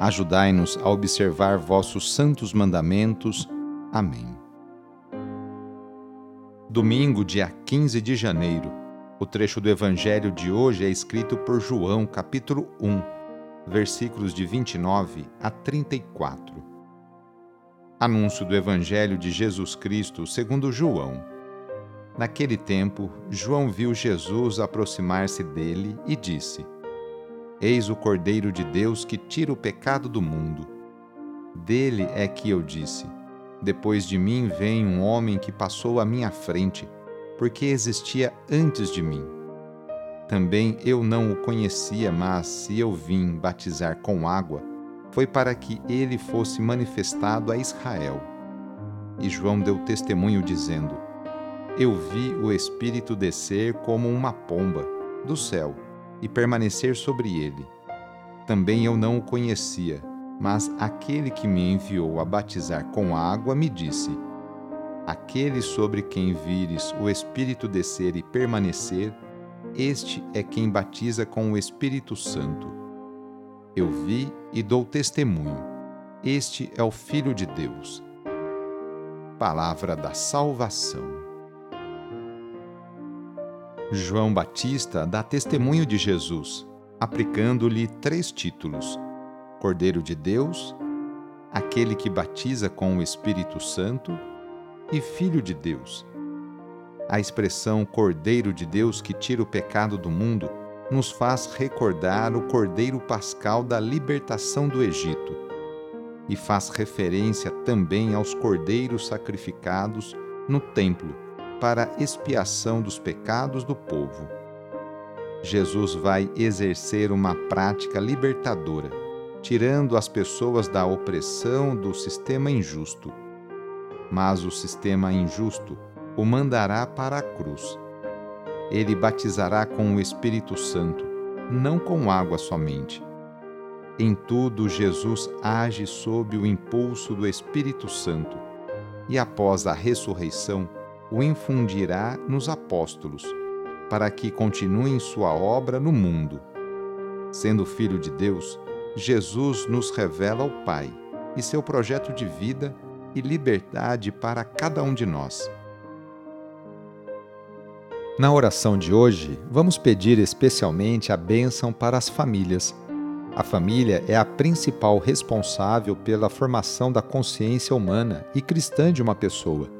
Ajudai-nos a observar vossos santos mandamentos. Amém. Domingo, dia 15 de janeiro. O trecho do Evangelho de hoje é escrito por João, capítulo 1 versículos de 29 a 34. Anúncio do Evangelho de Jesus Cristo segundo João. Naquele tempo, João viu Jesus aproximar-se dele e disse: Eis o Cordeiro de Deus que tira o pecado do mundo. Dele é que eu disse: Depois de mim vem um homem que passou à minha frente, porque existia antes de mim também eu não o conhecia, mas se eu vim batizar com água, foi para que ele fosse manifestado a Israel. E João deu testemunho dizendo: Eu vi o Espírito descer como uma pomba do céu e permanecer sobre ele. Também eu não o conhecia, mas aquele que me enviou a batizar com água me disse: Aquele sobre quem vires o Espírito descer e permanecer, este é quem batiza com o Espírito Santo. Eu vi e dou testemunho. Este é o Filho de Deus. Palavra da Salvação. João Batista dá testemunho de Jesus, aplicando-lhe três títulos: Cordeiro de Deus, aquele que batiza com o Espírito Santo e Filho de Deus. A expressão Cordeiro de Deus que tira o pecado do mundo nos faz recordar o Cordeiro Pascal da libertação do Egito e faz referência também aos cordeiros sacrificados no templo para expiação dos pecados do povo. Jesus vai exercer uma prática libertadora, tirando as pessoas da opressão do sistema injusto. Mas o sistema injusto o mandará para a cruz. Ele batizará com o Espírito Santo, não com água somente. Em tudo, Jesus age sob o impulso do Espírito Santo e, após a ressurreição, o infundirá nos apóstolos, para que continuem sua obra no mundo. Sendo Filho de Deus, Jesus nos revela o Pai e seu projeto de vida e liberdade para cada um de nós. Na oração de hoje, vamos pedir especialmente a bênção para as famílias. A família é a principal responsável pela formação da consciência humana e cristã de uma pessoa.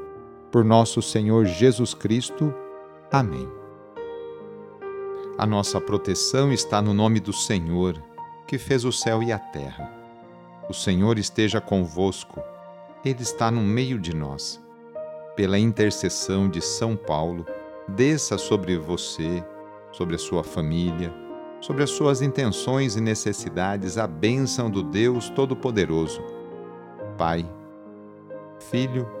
Por nosso Senhor Jesus Cristo. Amém. A nossa proteção está no nome do Senhor, que fez o céu e a terra. O Senhor esteja convosco, Ele está no meio de nós pela intercessão de São Paulo, desça sobre você, sobre a sua família, sobre as suas intenções e necessidades a bênção do Deus Todo-Poderoso, Pai, Filho